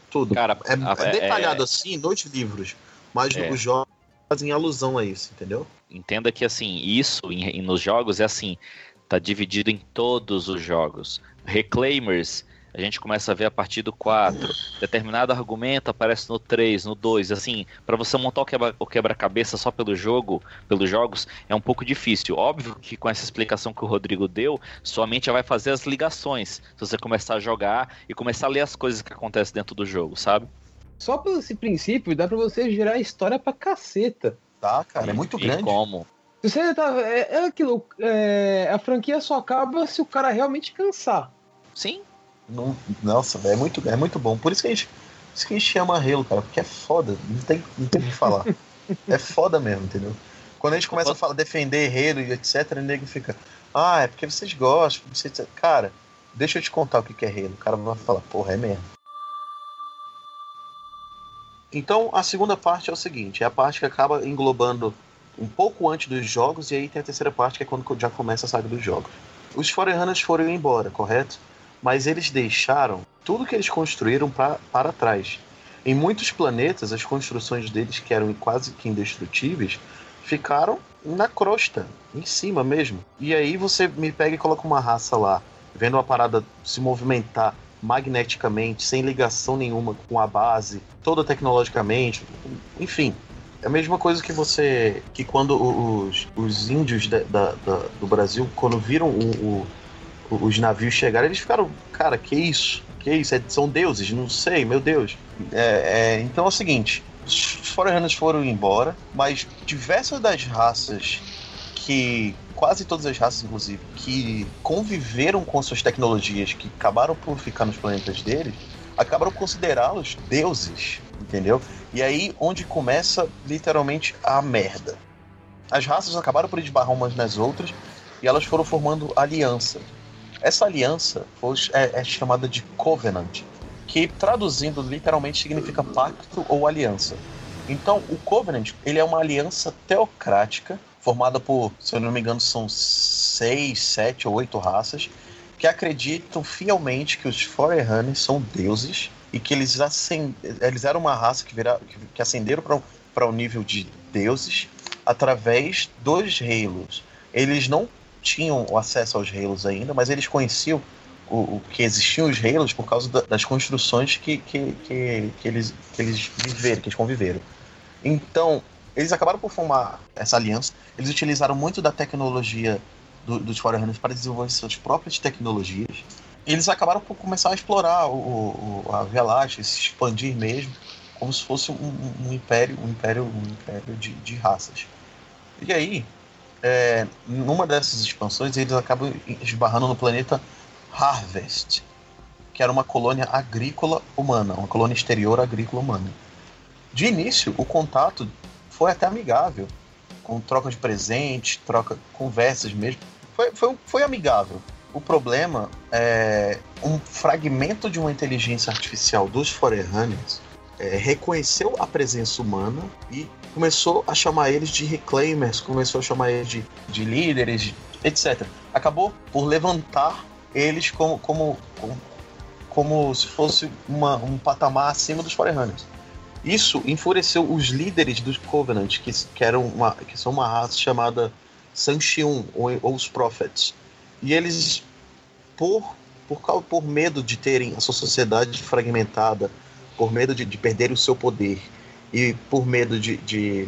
tudo. Cara, é, é, é detalhado assim nos livros, mas é. os jogos fazem alusão a isso, entendeu? Entenda que assim, isso em, nos jogos é assim, tá dividido em todos os jogos. Reclaimers a gente começa a ver a partir do 4. Determinado argumento aparece no 3, no 2. Assim, para você montar o quebra-cabeça só pelo jogo, pelos jogos, é um pouco difícil. Óbvio que com essa explicação que o Rodrigo deu, sua mente já vai fazer as ligações. Se você começar a jogar e começar a ler as coisas que acontecem dentro do jogo, sabe? Só por esse princípio, dá pra você gerar história pra caceta. Tá, cara, é muito e grande. como? Você tá, é, é aquilo, é, a franquia só acaba se o cara realmente cansar. Sim, não, nossa, é muito, é muito bom. Por isso que a gente, por isso que a gente chama Halo, cara, porque é foda. Não tem, não tem o que falar. é foda mesmo, entendeu? Quando a gente começa a falar, defender Halo e etc, o nego fica, ah, é porque vocês gostam. Vocês... Cara, deixa eu te contar o que é Halo. O cara vai falar, porra, é mesmo. Então, a segunda parte é o seguinte: é a parte que acaba englobando um pouco antes dos jogos, e aí tem a terceira parte que é quando já começa a saga dos jogos. Os Forerunners foram embora, correto? Mas eles deixaram tudo que eles construíram pra, para trás. Em muitos planetas, as construções deles, que eram quase que indestrutíveis, ficaram na crosta, em cima mesmo. E aí você me pega e coloca uma raça lá, vendo a parada se movimentar magneticamente, sem ligação nenhuma com a base, toda tecnologicamente, enfim. É a mesma coisa que você. que quando os, os índios da, da, do Brasil, quando viram o, o os navios chegaram, eles ficaram, cara, que isso? Que isso? É, são deuses? Não sei, meu Deus. É, é, então é o seguinte: os Forerunners foram embora, mas diversas das raças que. Quase todas as raças, inclusive, que conviveram com suas tecnologias, que acabaram por ficar nos planetas deles, acabaram considerá-los deuses, entendeu? E aí onde começa literalmente a merda. As raças acabaram por esbarrar umas nas outras e elas foram formando aliança. Essa aliança foi, é, é chamada de Covenant, que traduzindo literalmente significa pacto ou aliança. Então, o Covenant ele é uma aliança teocrática formada por, se eu não me engano, são seis, sete ou oito raças que acreditam fielmente que os Forerunners são deuses e que eles, ascend... eles eram uma raça que, vira... que ascenderam para o um nível de deuses através dos reinos. Eles não tinham acesso aos reinos ainda, mas eles conheciam o, o que existiam os reinos por causa da, das construções que, que, que, que, eles, que eles viveram, que eles conviveram. Então, eles acabaram por formar essa aliança. Eles utilizaram muito da tecnologia do, dos Forerunners para desenvolver suas próprias tecnologias. Eles acabaram por começar a explorar o, o a Via Láctea, se expandir mesmo, como se fosse um, um império, um império, um império de, de raças. E aí, é, numa dessas expansões, eles acabam esbarrando no planeta Harvest, que era uma colônia agrícola humana, uma colônia exterior agrícola humana. De início, o contato foi até amigável, com troca de presentes, troca, conversas mesmo. Foi, foi, foi amigável. O problema é um fragmento de uma inteligência artificial dos Forerunners é, reconheceu a presença humana e começou a chamar eles de reclaimers, começou a chamar eles de, de líderes, etc. Acabou por levantar eles como, como, como, como se fosse uma, um patamar acima dos Forerunners. Isso enfureceu os líderes dos Covenant, que, que, eram uma, que são uma raça chamada Sanxiun, ou, ou os Prophets. E eles, por, por, por medo de terem a sua sociedade fragmentada, por medo de, de perder o seu poder e por medo de, de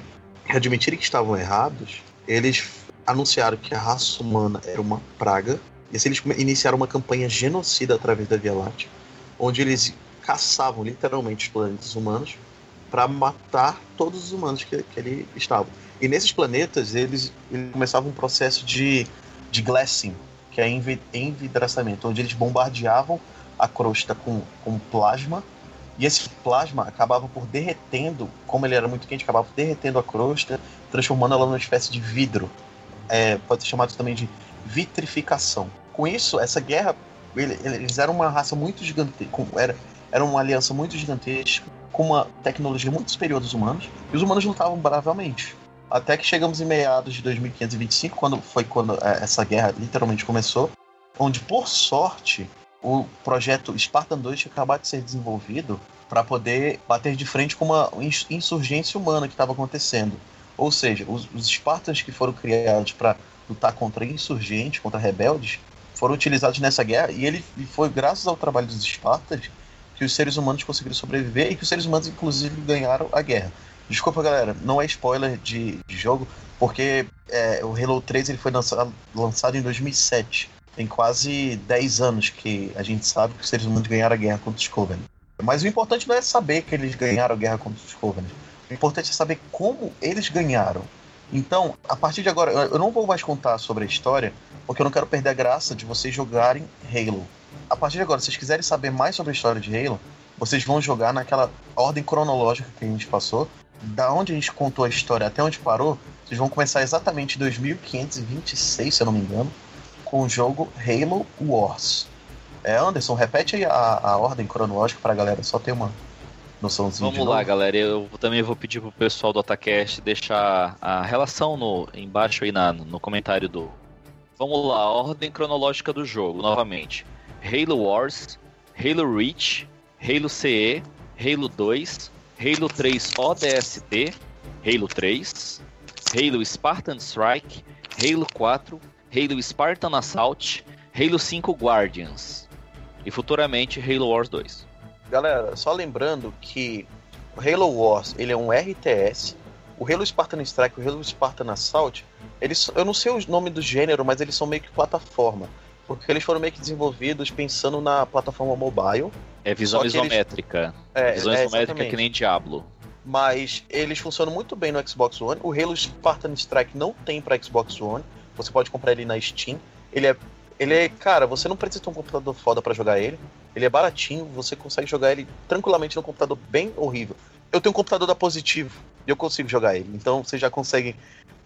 admitirem que estavam errados, eles anunciaram que a raça humana era uma praga. E assim eles iniciaram uma campanha genocida através da Via Láctea, onde eles caçavam literalmente os planetas humanos para matar todos os humanos que, que ali estavam. E nesses planetas eles, eles começavam um processo de, de glassing, que é envidraçamento, onde eles bombardeavam a crosta com, com plasma e esse plasma acabava por derretendo, como ele era muito quente, acabava derretendo a crosta, transformando ela numa espécie de vidro. É, pode ser chamado também de vitrificação. Com isso, essa guerra, eles eram uma raça muito gigantesca, era, era uma aliança muito gigantesca, com uma tecnologia muito superior dos humanos, e os humanos lutavam bravamente. Até que chegamos em meados de 2525, quando foi quando é, essa guerra literalmente começou, onde por sorte o projeto Spartan 2 tinha acabado de ser desenvolvido para poder bater de frente com uma insurgência humana que estava acontecendo. Ou seja, os, os Spartans que foram criados para lutar contra insurgentes, contra rebeldes, foram utilizados nessa guerra e ele e foi graças ao trabalho dos Spartans que os seres humanos conseguiram sobreviver e que os seres humanos inclusive ganharam a guerra. Desculpa, galera, não é spoiler de, de jogo, porque é, o Halo 3 ele foi lançado, lançado em 2007. Tem quase 10 anos que a gente sabe que os seres humanos ganharam a guerra contra os Covenant. Mas o importante não é saber que eles ganharam a guerra contra os Covenant. O importante é saber como eles ganharam. Então, a partir de agora, eu não vou mais contar sobre a história, porque eu não quero perder a graça de vocês jogarem Halo. A partir de agora, se vocês quiserem saber mais sobre a história de Halo, vocês vão jogar naquela ordem cronológica que a gente passou, da onde a gente contou a história até onde parou, vocês vão começar exatamente em 2526, se eu não me engano, com o jogo Halo Wars. É, Anderson, repete a, a ordem cronológica pra galera, só ter uma noçãozinha. Vamos lá, galera. Eu também vou pedir pro pessoal do Otacast deixar a relação no, embaixo aí na, no comentário do. Vamos lá, a ordem cronológica do jogo, novamente. Halo Wars, Halo Reach, Halo CE, Halo 2, Halo 3 ODST, Halo 3, Halo Spartan Strike, Halo 4, Halo Spartan Assault, Halo 5 Guardians e futuramente Halo Wars 2. Galera, só lembrando que o Halo Wars ele é um RTS, o Halo Spartan Strike e o Halo Spartan Assault, eles, eu não sei o nome do gênero, mas eles são meio que plataforma. Porque eles foram meio que desenvolvidos pensando na plataforma mobile. É visão isométrica. Eles... É, visão é, isométrica que nem Diablo. Mas eles funcionam muito bem no Xbox One. O Halo Spartan Strike não tem para Xbox One. Você pode comprar ele na Steam. Ele é ele é, cara, você não precisa ter um computador foda para jogar ele. Ele é baratinho, você consegue jogar ele tranquilamente num computador bem horrível. Eu tenho um computador da Positivo e eu consigo jogar ele. Então você já consegue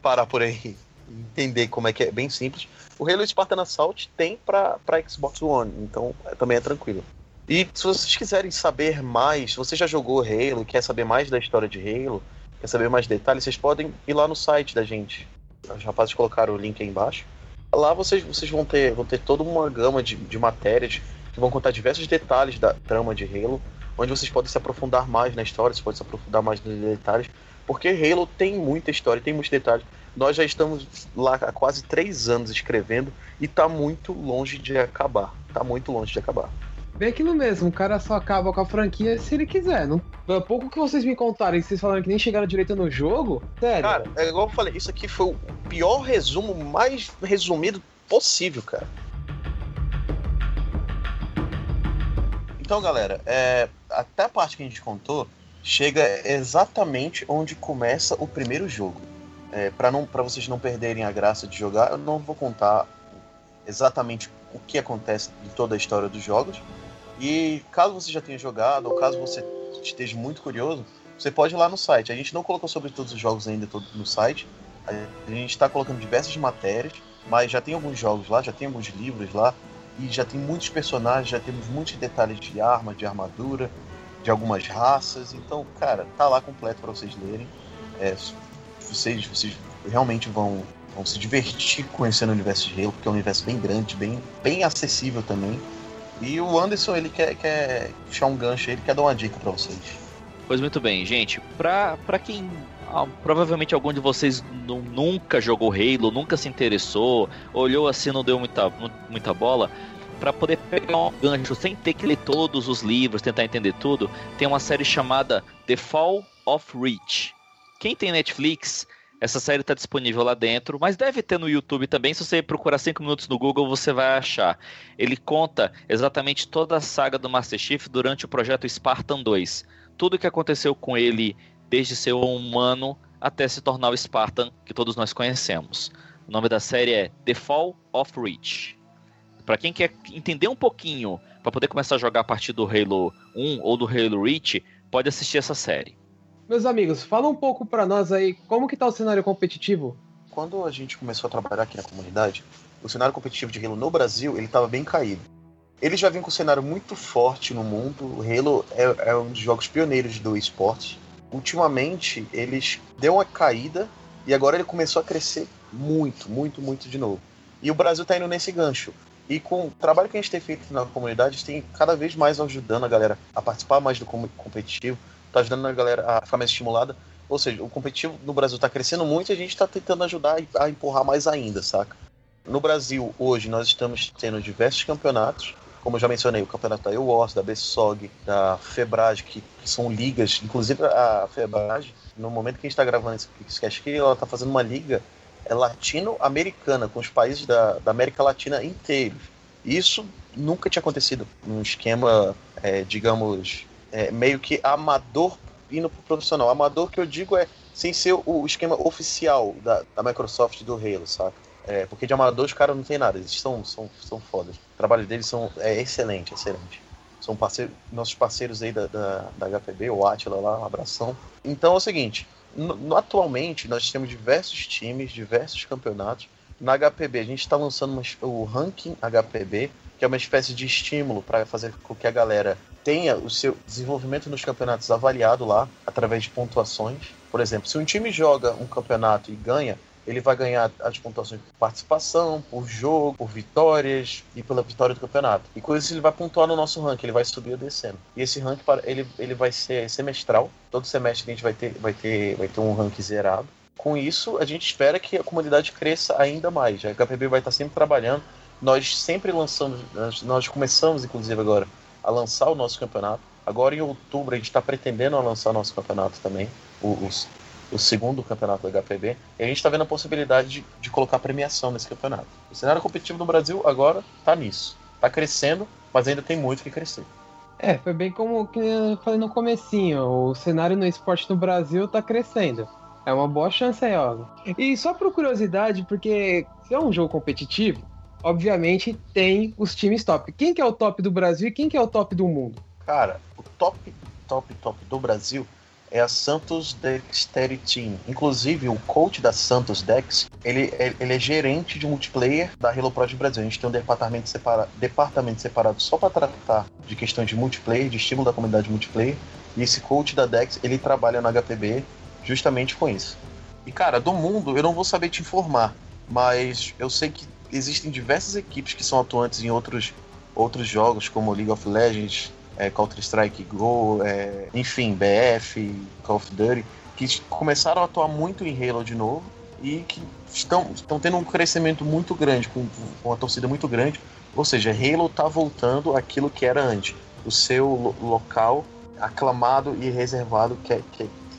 parar por aí e entender como é que é bem simples. O Halo Spartan Assault tem para Xbox One, então é, também é tranquilo. E se vocês quiserem saber mais, se você já jogou Halo, quer saber mais da história de Halo, quer saber mais detalhes, vocês podem ir lá no site da gente. Os rapazes colocaram o link aí embaixo. Lá vocês, vocês vão, ter, vão ter toda uma gama de, de matérias que vão contar diversos detalhes da trama de Halo, onde vocês podem se aprofundar mais na história, vocês podem se aprofundar mais nos detalhes, porque Halo tem muita história, tem muitos detalhes. Nós já estamos lá há quase três anos escrevendo e está muito longe de acabar. Está muito longe de acabar. Bem aquilo mesmo, o cara só acaba com a franquia se ele quiser. Não... Pouco que vocês me contarem, vocês falaram que nem chegaram direito no jogo, sério. Cara, é igual eu falei, isso aqui foi o pior resumo, mais resumido possível, cara. Então, galera, é, até a parte que a gente contou chega exatamente onde começa o primeiro jogo. É, para não, para vocês não perderem a graça de jogar, eu não vou contar exatamente o que acontece de toda a história dos jogos, e caso você já tenha jogado, ou caso você esteja muito curioso, você pode ir lá no site. A gente não colocou sobre todos os jogos ainda no site. A gente está colocando diversas matérias, mas já tem alguns jogos lá, já tem alguns livros lá, e já tem muitos personagens, já temos muitos detalhes de arma, de armadura, de algumas raças. Então, cara, tá lá completo para vocês lerem. É, vocês, vocês realmente vão, vão se divertir conhecendo o universo de Halo, porque é um universo bem grande, bem, bem acessível também. E o Anderson, ele quer, quer puxar um gancho, ele quer dar uma dica para vocês. Pois muito bem, gente. Pra, pra quem ah, provavelmente algum de vocês nunca jogou Halo, nunca se interessou, olhou assim não deu muita, muita bola, para poder pegar um gancho sem ter que ler todos os livros, tentar entender tudo, tem uma série chamada The Fall of Reach. Quem tem Netflix essa série está disponível lá dentro, mas deve ter no YouTube também. Se você procurar 5 minutos no Google, você vai achar. Ele conta exatamente toda a saga do Master Chief durante o projeto Spartan 2. Tudo o que aconteceu com ele desde ser um humano até se tornar o Spartan que todos nós conhecemos. O nome da série é The Fall of Reach. Para quem quer entender um pouquinho, para poder começar a jogar a partir do Halo 1 ou do Halo Reach, pode assistir essa série. Meus amigos, fala um pouco para nós aí como que tá o cenário competitivo. Quando a gente começou a trabalhar aqui na comunidade, o cenário competitivo de Halo no Brasil, ele estava bem caído. Ele já vem com um cenário muito forte no mundo. O Halo é, é um dos jogos pioneiros do esporte. Ultimamente, eles deu uma caída e agora ele começou a crescer muito, muito, muito de novo. E o Brasil está indo nesse gancho. E com o trabalho que a gente tem feito na comunidade, a gente tem cada vez mais ajudando a galera a participar mais do competitivo, tá ajudando a galera a ficar mais estimulada. Ou seja, o competitivo no Brasil está crescendo muito e a gente está tentando ajudar a empurrar mais ainda, saca? No Brasil, hoje, nós estamos tendo diversos campeonatos, como eu já mencionei, o campeonato da EWARS, da BSOG, da FEBRAG, que, são ligas, inclusive a FEBRAG, no momento que a gente está gravando esse podcast aqui, ela está fazendo uma liga é, latino-americana, com os países da, da América Latina inteiros. Isso nunca tinha acontecido num esquema, é, digamos, é, meio que amador indo pro profissional. Amador que eu digo é sem ser o, esquema oficial da, da Microsoft do Halo, saca? É, porque de amador os caras não tem nada, eles são, são, são fodas. O trabalho deles são, é excelente, excelente. São parceiro, nossos parceiros aí da, da, da HPB, o Atila lá, um abração. Então é o seguinte, no, no, atualmente nós temos diversos times, diversos campeonatos. Na HPB a gente está lançando uma, o ranking HPB, que é uma espécie de estímulo para fazer com que a galera tenha o seu desenvolvimento nos campeonatos avaliado lá através de pontuações. Por exemplo, se um time joga um campeonato e ganha, ele vai ganhar as pontuações por participação, por jogo, por vitórias e pela vitória do campeonato. E com isso ele vai pontuar no nosso ranking, ele vai subir ou descendo. E esse ranking ele, ele vai ser semestral. Todo semestre a gente vai ter, vai ter, vai ter um ranking zerado. Com isso, a gente espera que a comunidade cresça ainda mais. A HPB vai estar sempre trabalhando. Nós sempre lançamos, nós começamos inclusive agora a lançar o nosso campeonato. Agora em outubro a gente está pretendendo lançar o nosso campeonato também, o, o segundo campeonato da HPB, e a gente está vendo a possibilidade de, de, colocar premiação nesse campeonato. O cenário competitivo do Brasil agora está nisso. Está crescendo, mas ainda tem muito que crescer. É, foi bem como que eu falei no comecinho, o cenário no esporte no Brasil está crescendo. É uma boa chance aí, ó. E só por curiosidade, porque se é um jogo competitivo, obviamente tem os times top. Quem que é o top do Brasil e quem que é o top do mundo? Cara, o top, top, top do Brasil é a Santos Dexterity Team. Inclusive, o coach da Santos Dex, ele, ele é gerente de multiplayer da Pro de Brasil. A gente tem um departamento, separa, departamento separado só para tratar de questões de multiplayer, de estímulo da comunidade multiplayer. E esse coach da Dex, ele trabalha no HPB justamente com isso. E cara, do mundo eu não vou saber te informar, mas eu sei que existem diversas equipes que são atuantes em outros, outros jogos, como League of Legends, é, Counter-Strike Go, é, enfim, BF, Call of Duty, que começaram a atuar muito em Halo de novo e que estão, estão tendo um crescimento muito grande, com, com uma torcida muito grande. Ou seja, Halo está voltando aquilo que era antes, o seu local aclamado e reservado que,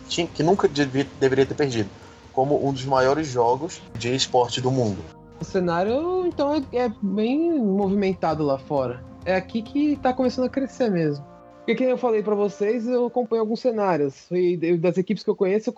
que, que nunca devia, deveria ter perdido, como um dos maiores jogos de esporte do mundo. O cenário, então, é, é bem movimentado lá fora. É aqui que tá começando a crescer mesmo. Porque, como eu falei para vocês, eu acompanho alguns cenários. E das equipes que eu conheço,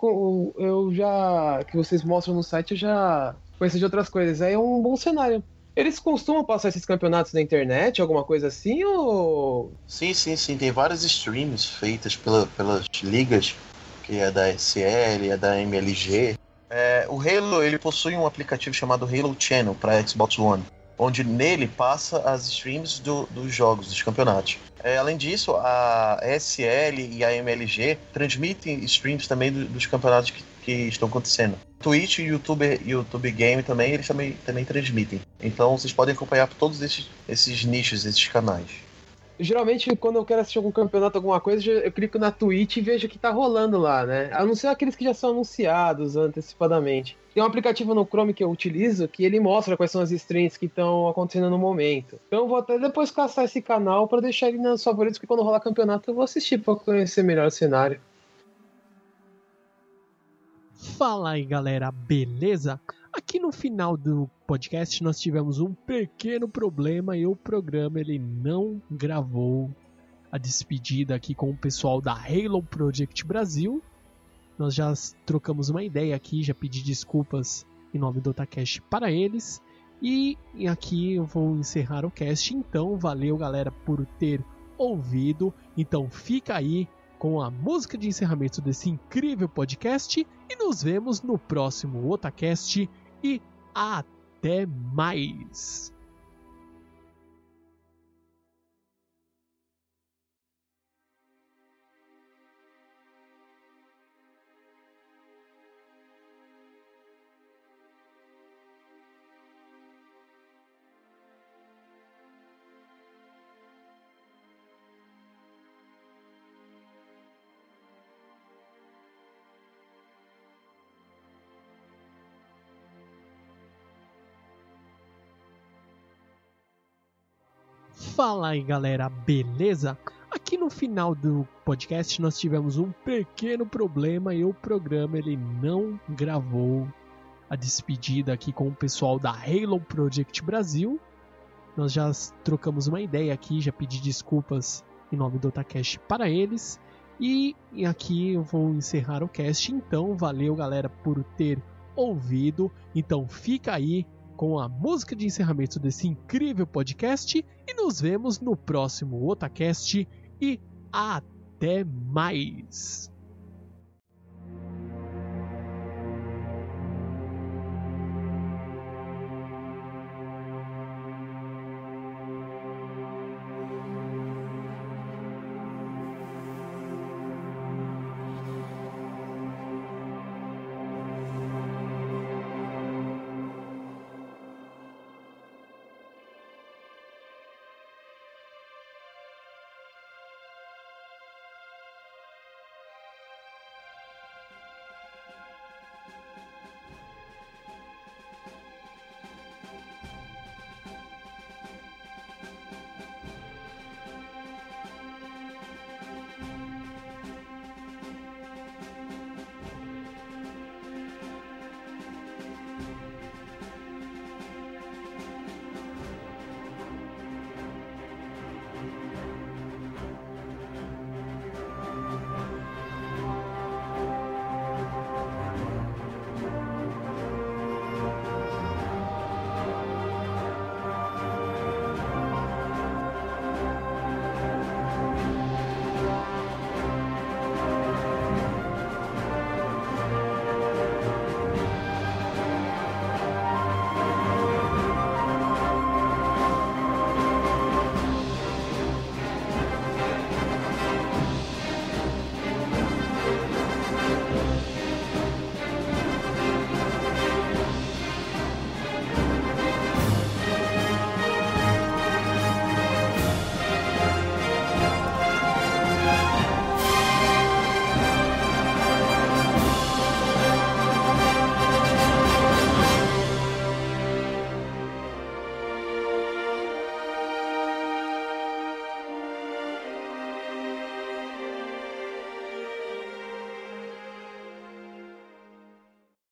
eu já. que vocês mostram no site, eu já conheço de outras coisas. É um bom cenário. Eles costumam passar esses campeonatos na internet, alguma coisa assim, ou. Sim, sim, sim. Tem várias streams feitas pela, pelas ligas que é da SL, é da MLG. É, o Halo ele possui um aplicativo chamado Halo Channel para Xbox One, onde nele passa as streams do, dos jogos, dos campeonatos. É, além disso, a SL e a MLG transmitem streams também do, dos campeonatos que, que, estão acontecendo. Twitch e YouTube, YouTube Game também, eles também, também transmitem. Então vocês podem acompanhar todos esses, esses nichos, esses canais geralmente quando eu quero assistir algum campeonato, alguma coisa, eu clico na Twitch e vejo o que tá rolando lá, né? A não ser aqueles que já são anunciados antecipadamente. Tem um aplicativo no Chrome que eu utilizo que ele mostra quais são as streams que estão acontecendo no momento. Então eu vou até depois caçar esse canal para deixar ele nos favoritos, porque quando rolar campeonato eu vou assistir para conhecer melhor o cenário. Fala aí galera, beleza? Aqui no final do podcast nós tivemos um pequeno problema e o programa ele não gravou a despedida aqui com o pessoal da Halo Project Brasil. Nós já trocamos uma ideia aqui, já pedi desculpas em nome do Otacast para eles. E aqui eu vou encerrar o cast. Então, valeu galera por ter ouvido. Então, fica aí com a música de encerramento desse incrível podcast e nos vemos no próximo Otacast e até mais! Fala aí galera, beleza? Aqui no final do podcast nós tivemos um pequeno problema e o programa ele não gravou a despedida aqui com o pessoal da Halo Project Brasil. Nós já trocamos uma ideia aqui, já pedi desculpas em nome do Otacast para eles. E aqui eu vou encerrar o cast. Então, valeu galera por ter ouvido. Então, fica aí com a música de encerramento desse incrível podcast nos vemos no próximo Otacast e até mais!